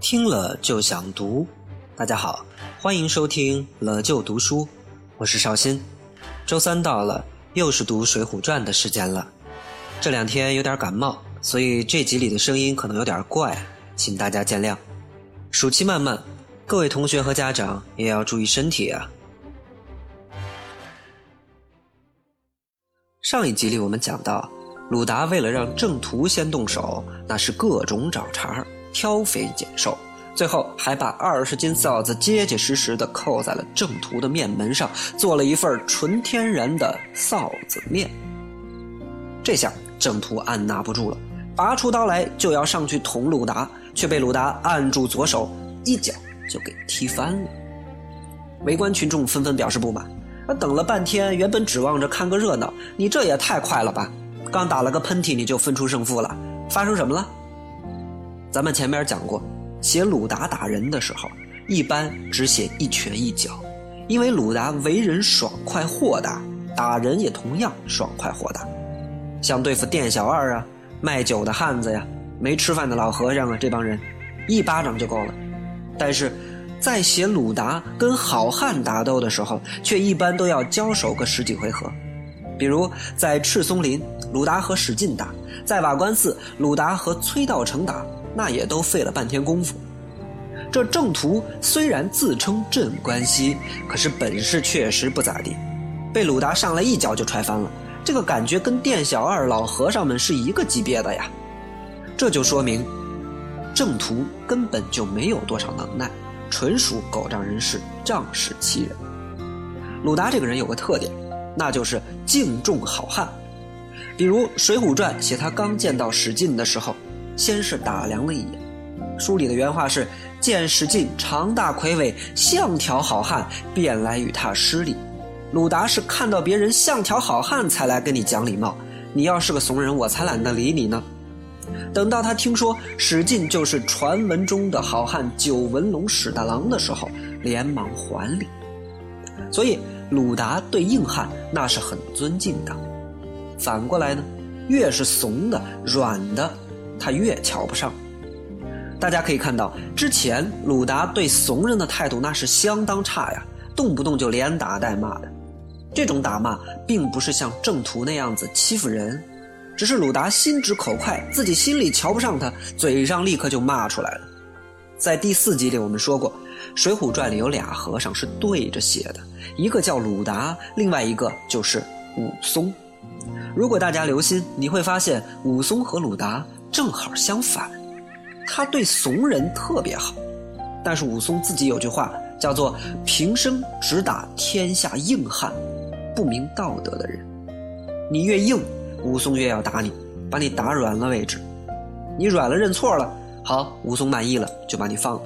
听了就想读，大家好，欢迎收听了就读书，我是绍兴。周三到了，又是读《水浒传》的时间了。这两天有点感冒，所以这集里的声音可能有点怪，请大家见谅。暑期漫漫，各位同学和家长也要注意身体啊。上一集里我们讲到，鲁达为了让郑屠先动手，那是各种找茬，挑肥拣瘦，最后还把二十斤臊子结结实实的扣在了郑屠的面门上，做了一份纯天然的臊子面。这下郑屠按捺不住了，拔出刀来就要上去捅鲁达，却被鲁达按住左手，一脚就给踢翻了。围观群众纷纷表示不满。那等了半天，原本指望着看个热闹，你这也太快了吧！刚打了个喷嚏，你就分出胜负了，发生什么了？咱们前面讲过，写鲁达打人的时候，一般只写一拳一脚，因为鲁达为人爽快豁达，打人也同样爽快豁达。像对付店小二啊、卖酒的汉子呀、没吃饭的老和尚啊这帮人，一巴掌就够了。但是。在写鲁达跟好汉打斗的时候，却一般都要交手个十几回合。比如在赤松林，鲁达和史进打；在瓦官寺，鲁达和崔道成打，那也都费了半天功夫。这郑屠虽然自称镇关西，可是本事确实不咋地，被鲁达上来一脚就踹翻了。这个感觉跟店小二、老和尚们是一个级别的呀。这就说明，郑屠根本就没有多少能耐。纯属狗仗人势、仗势欺人。鲁达这个人有个特点，那就是敬重好汉。比如《水浒传》写他刚见到史进的时候，先是打量了一眼。书里的原话是：“见史进长大魁伟，像条好汉，便来与他施礼。”鲁达是看到别人像条好汉才来跟你讲礼貌。你要是个怂人，我才懒得理你呢。等到他听说史进就是传闻中的好汉九纹龙史大郎的时候，连忙还礼。所以鲁达对硬汉那是很尊敬的。反过来呢，越是怂的、软的，他越瞧不上。大家可以看到，之前鲁达对怂人的态度那是相当差呀，动不动就连打带骂的。这种打骂并不是像郑屠那样子欺负人。只是鲁达心直口快，自己心里瞧不上他，嘴上立刻就骂出来了。在第四集里，我们说过，《水浒传》里有俩和尚是对着写的，一个叫鲁达，另外一个就是武松。如果大家留心，你会发现武松和鲁达正好相反，他对怂人特别好，但是武松自己有句话叫做“平生只打天下硬汉，不明道德的人”，你越硬。武松越要打你，把你打软了为止。你软了认错了，好，武松满意了就把你放了。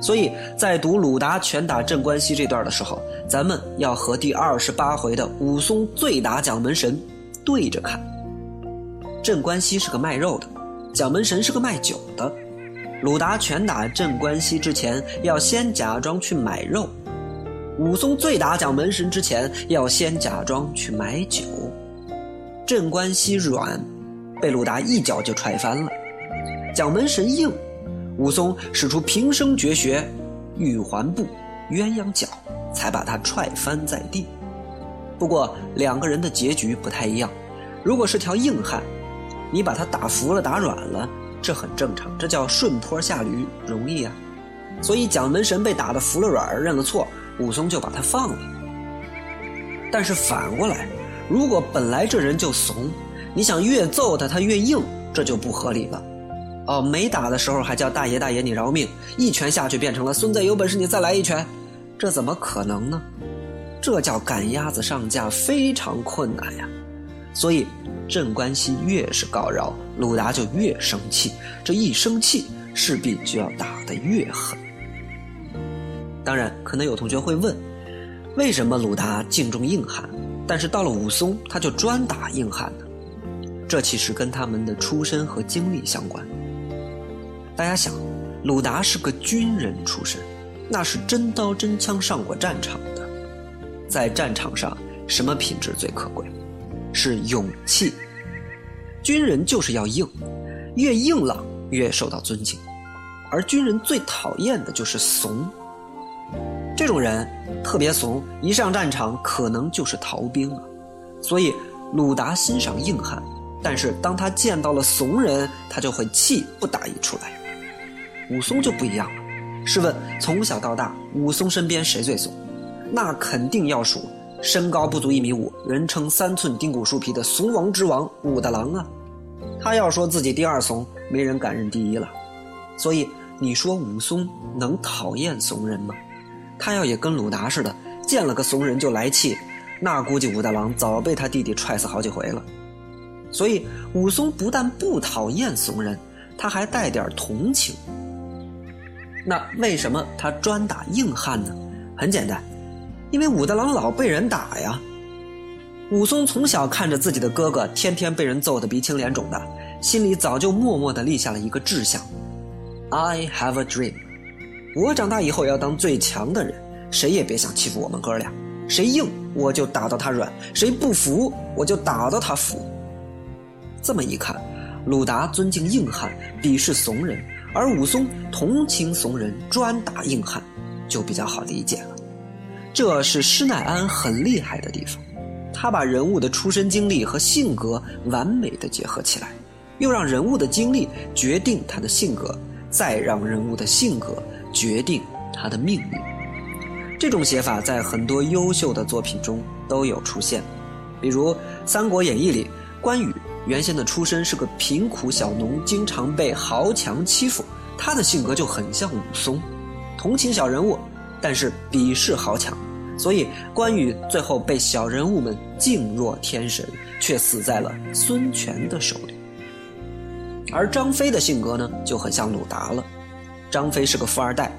所以在读鲁达拳打镇关西这段的时候，咱们要和第二十八回的武松醉打蒋门神对着看。镇关西是个卖肉的，蒋门神是个卖酒的。鲁达拳打镇关西之前要先假装去买肉，武松醉打蒋门神之前要先假装去买酒。镇关西软，被鲁达一脚就踹翻了；蒋门神硬，武松使出平生绝学玉环步、鸳鸯脚，才把他踹翻在地。不过两个人的结局不太一样。如果是条硬汉，你把他打服了、打软了，这很正常，这叫顺坡下驴，容易啊。所以蒋门神被打得服了软，认了错，武松就把他放了。但是反过来。如果本来这人就怂，你想越揍他，他越硬，这就不合理了。哦，没打的时候还叫大爷大爷你饶命，一拳下去变成了孙子有本事你再来一拳，这怎么可能呢？这叫赶鸭子上架，非常困难呀。所以镇关西越是告饶，鲁达就越生气，这一生气势必就要打得越狠。当然，可能有同学会问，为什么鲁达敬重硬汉？但是到了武松，他就专打硬汉呢。这其实跟他们的出身和经历相关。大家想，鲁达是个军人出身，那是真刀真枪上过战场的。在战场上，什么品质最可贵？是勇气。军人就是要硬，越硬朗越受到尊敬，而军人最讨厌的就是怂。这种人特别怂，一上战场可能就是逃兵啊。所以鲁达欣赏硬汉，但是当他见到了怂人，他就会气不打一处来。武松就不一样了。试问从小到大，武松身边谁最怂？那肯定要数身高不足一米五，人称三寸丁骨树皮的怂王之王武大郎啊。他要说自己第二怂，没人敢认第一了。所以你说武松能讨厌怂人吗？他要也跟鲁达似的，见了个怂人就来气，那估计武大郎早被他弟弟踹死好几回了。所以武松不但不讨厌怂人，他还带点同情。那为什么他专打硬汉呢？很简单，因为武大郎老被人打呀。武松从小看着自己的哥哥天天被人揍得鼻青脸肿的，心里早就默默地立下了一个志向：I have a dream。我长大以后要当最强的人，谁也别想欺负我们哥俩。谁硬我就打到他软，谁不服我就打到他服。这么一看，鲁达尊敬硬汉，鄙视怂人。而武松同情怂人，专打硬汉，就比较好理解了。这是施耐庵很厉害的地方，他把人物的出身经历和性格完美的结合起来，又让人物的经历决定他的性格，再让人物的性格决定他的命运。这种写法在很多优秀的作品中都有出现，比如《三国演义》里关羽。原先的出身是个贫苦小农，经常被豪强欺负。他的性格就很像武松，同情小人物，但是鄙视豪强。所以关羽最后被小人物们敬若天神，却死在了孙权的手里。而张飞的性格呢，就很像鲁达了。张飞是个富二代，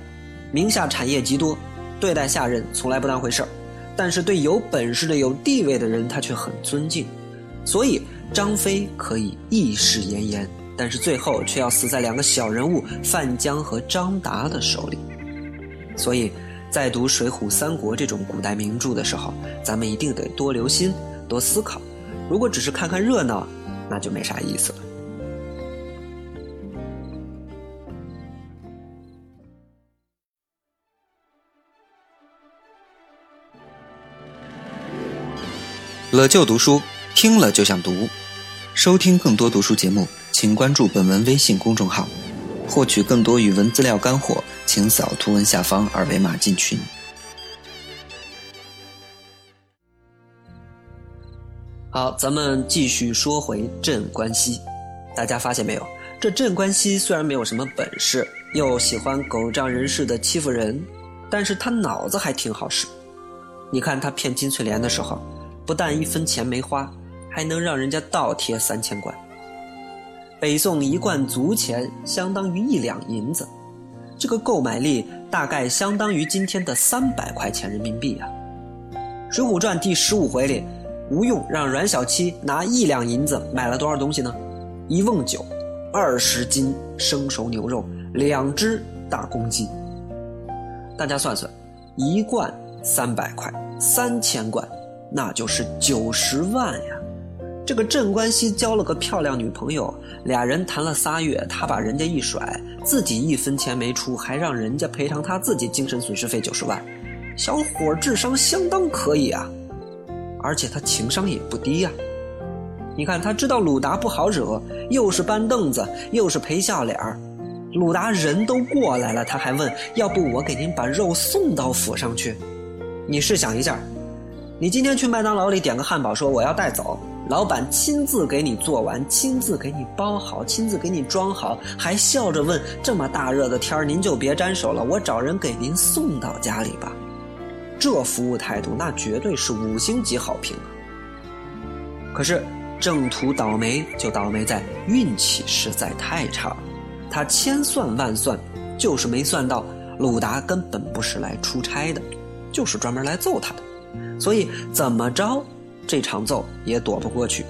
名下产业极多，对待下人从来不当回事儿，但是对有本事的、有地位的人，他却很尊敬。所以。张飞可以义士炎炎，但是最后却要死在两个小人物范江和张达的手里。所以，在读《水浒》《三国》这种古代名著的时候，咱们一定得多留心、多思考。如果只是看看热闹，那就没啥意思了。乐就读书，听了就想读。收听更多读书节目，请关注本文微信公众号。获取更多语文资料干货，请扫图文下方二维码进群。好，咱们继续说回镇关西。大家发现没有？这镇关西虽然没有什么本事，又喜欢狗仗人势的欺负人，但是他脑子还挺好使。你看他骗金翠莲的时候，不但一分钱没花。还能让人家倒贴三千贯。北宋一贯足钱相当于一两银子，这个购买力大概相当于今天的三百块钱人民币啊。《水浒传》第十五回里，吴用让阮小七拿一两银子买了多少东西呢？一瓮酒，二十斤生熟牛肉，两只大公鸡。大家算算，一贯三百块，三千贯，那就是九十万呀。这个镇关西交了个漂亮女朋友，俩人谈了仨月，他把人家一甩，自己一分钱没出，还让人家赔偿他自己精神损失费九十万。小伙智商相当可以啊，而且他情商也不低呀。你看，他知道鲁达不好惹，又是搬凳子，又是赔笑脸鲁达人都过来了，他还问要不我给您把肉送到府上去？你试想一下，你今天去麦当劳里点个汉堡，说我要带走。老板亲自给你做完，亲自给你包好，亲自给你装好，还笑着问：“这么大热的天儿，您就别沾手了，我找人给您送到家里吧。”这服务态度，那绝对是五星级好评啊！可是正途倒霉就倒霉在运气实在太差，他千算万算，就是没算到鲁达根本不是来出差的，就是专门来揍他的，所以怎么着？这场揍也躲不过去。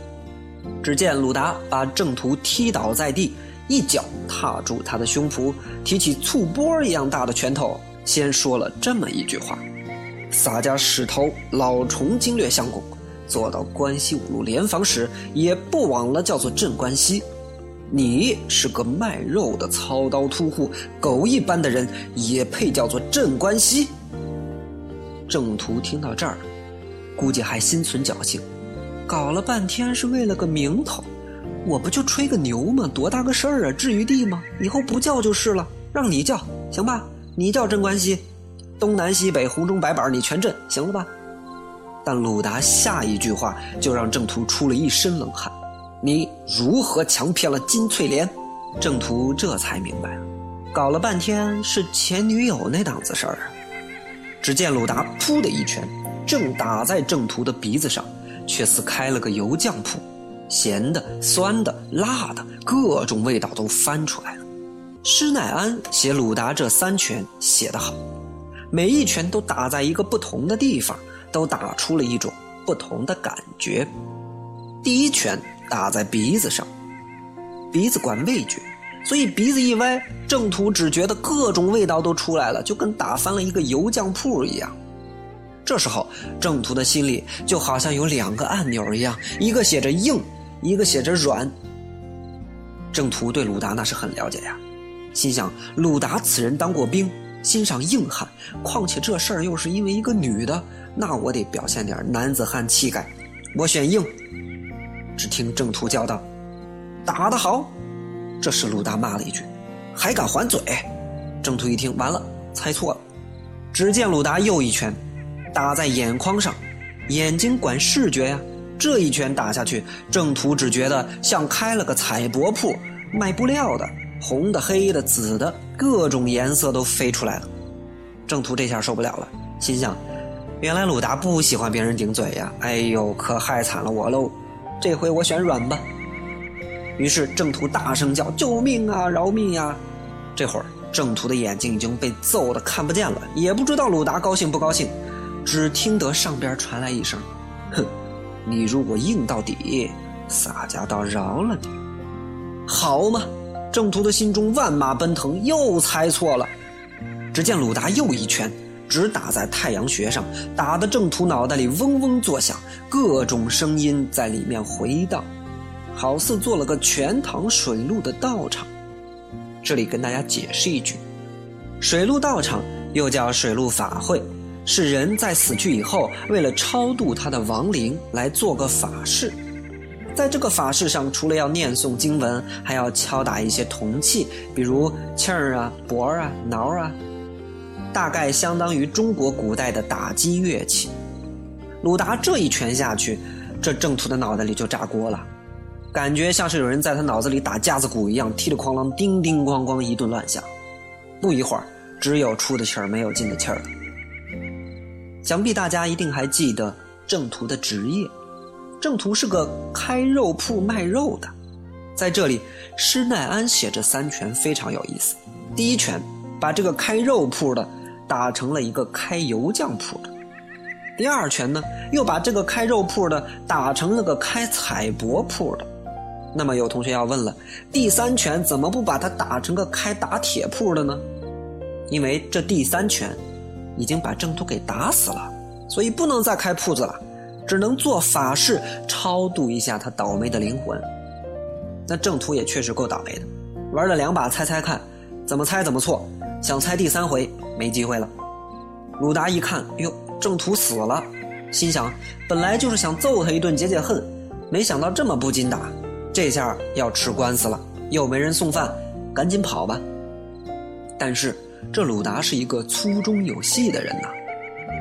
只见鲁达把郑屠踢倒在地，一脚踏住他的胸脯，提起醋钵一样大的拳头，先说了这么一句话：“洒家使头，老虫经略相公，做到关西五路联防时，也不枉了叫做镇关西。你是个卖肉的操刀突户，狗一般的人也配叫做镇关西？郑屠听到这儿，估计还心存侥幸，搞了半天是为了个名头，我不就吹个牛吗？多大个事儿啊？至于地吗？以后不叫就是了，让你叫行吧？你叫镇关西，东南西北红中白板你全镇，行了吧？但鲁达下一句话就让郑屠出了一身冷汗：“你如何强骗了金翠莲？”郑屠这才明白，搞了半天是前女友那档子事儿！只见鲁达噗的一拳，正打在郑屠的鼻子上，却似开了个油酱铺，咸的、酸的、辣的，各种味道都翻出来了。施耐庵写鲁达这三拳写得好，每一拳都打在一个不同的地方。都打出了一种不同的感觉。第一拳打在鼻子上，鼻子管味觉，所以鼻子一歪，郑屠只觉得各种味道都出来了，就跟打翻了一个油酱铺一样。这时候，郑屠的心里就好像有两个按钮一样，一个写着硬，一个写着软。郑屠对鲁达那是很了解呀，心想鲁达此人当过兵。欣赏硬汉，况且这事儿又是因为一个女的，那我得表现点男子汉气概。我选硬。只听郑屠叫道：“打得好！”这时鲁达骂了一句：“还敢还嘴！”郑屠一听，完了，猜错了。只见鲁达又一拳打在眼眶上，眼睛管视觉呀。这一拳打下去，郑屠只觉得像开了个彩帛铺，卖布料的。红的、黑的、紫的，各种颜色都飞出来了。郑屠这下受不了了，心想：原来鲁达不喜欢别人顶嘴呀！哎呦，可害惨了我喽！这回我选软吧。于是郑屠大声叫：“救命啊！饶命呀！”这会儿郑屠的眼睛已经被揍得看不见了，也不知道鲁达高兴不高兴，只听得上边传来一声：“哼，你如果硬到底，洒家倒饶了你，好嘛？”郑屠的心中万马奔腾，又猜错了。只见鲁达又一拳，直打在太阳穴上，打得郑屠脑袋里嗡嗡作响，各种声音在里面回荡，好似做了个全堂水陆的道场。这里跟大家解释一句：水陆道场又叫水陆法会，是人在死去以后，为了超度他的亡灵来做个法事。在这个法事上，除了要念诵经文，还要敲打一些铜器，比如磬儿啊、钹儿啊、挠啊，大概相当于中国古代的打击乐器。鲁达这一拳下去，这郑屠的脑袋里就炸锅了，感觉像是有人在他脑子里打架子鼓一样，踢里哐啷、叮叮咣咣一顿乱响。不一会儿，只有出的气儿，没有进的气儿了。想必大家一定还记得郑屠的职业。郑屠是个开肉铺卖肉的，在这里，施耐庵写这三拳非常有意思。第一拳把这个开肉铺的打成了一个开油酱铺的，第二拳呢又把这个开肉铺的打成了个开彩帛铺的。那么有同学要问了，第三拳怎么不把它打成个开打铁铺的呢？因为这第三拳已经把郑屠给打死了，所以不能再开铺子了。只能做法事超度一下他倒霉的灵魂。那郑屠也确实够倒霉的，玩了两把猜猜看，怎么猜怎么错，想猜第三回没机会了。鲁达一看，哟，郑屠死了，心想本来就是想揍他一顿解解恨，没想到这么不禁打，这下要吃官司了，又没人送饭，赶紧跑吧。但是这鲁达是一个粗中有细的人呐。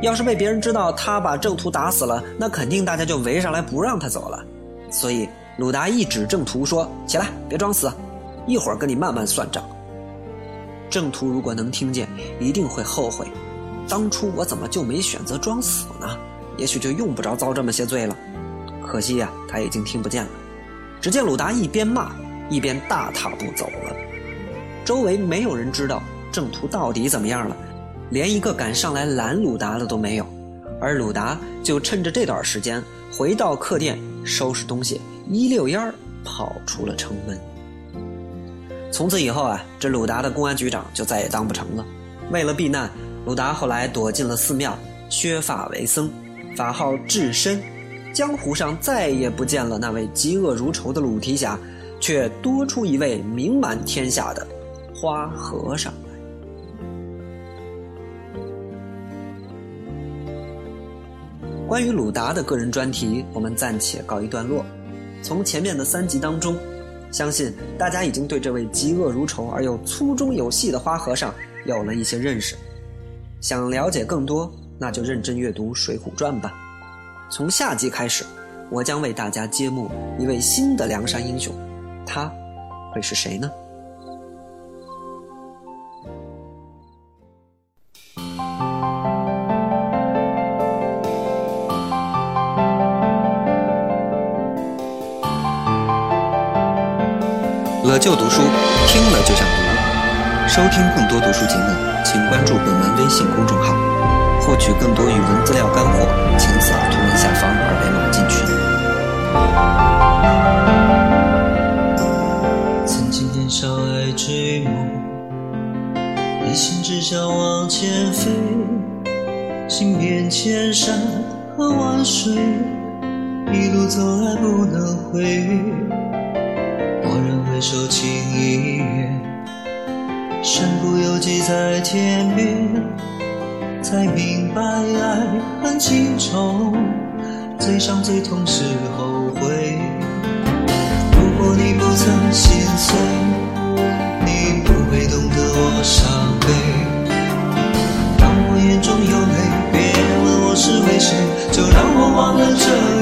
要是被别人知道他把郑屠打死了，那肯定大家就围上来不让他走了。所以鲁达一指郑屠说：“起来，别装死，一会儿跟你慢慢算账。”郑屠如果能听见，一定会后悔，当初我怎么就没选择装死呢？也许就用不着遭这么些罪了。可惜呀，他已经听不见了。只见鲁达一边骂，一边大踏步走了。周围没有人知道正途到底怎么样了。连一个敢上来拦鲁达的都没有，而鲁达就趁着这段时间回到客店收拾东西，一溜烟儿跑出了城门。从此以后啊，这鲁达的公安局长就再也当不成了。为了避难，鲁达后来躲进了寺庙，削发为僧，法号智深，江湖上再也不见了那位嫉恶如仇的鲁提辖，却多出一位名满天下的花和尚关于鲁达的个人专题，我们暂且告一段落。从前面的三集当中，相信大家已经对这位嫉恶如仇而又粗中有细的花和尚有了一些认识。想了解更多，那就认真阅读《水浒传》吧。从下集开始，我将为大家揭幕一位新的梁山英雄，他会是谁呢？乐就读书，听了就想读。收听更多读书节目，请关注本文微信公众号。获取更多语文资料干货，请扫图文下方二维码进群。曾经年少爱追梦，一心只想往前飞，行遍千山和万水，一路走来不能回。蓦然回首，情已远，身不由己在天边。才明白爱恨情仇，最伤最痛是后悔。如果你不曾心碎，你不会懂得我伤悲。当我眼中有泪，别问我是为谁，就让我忘了这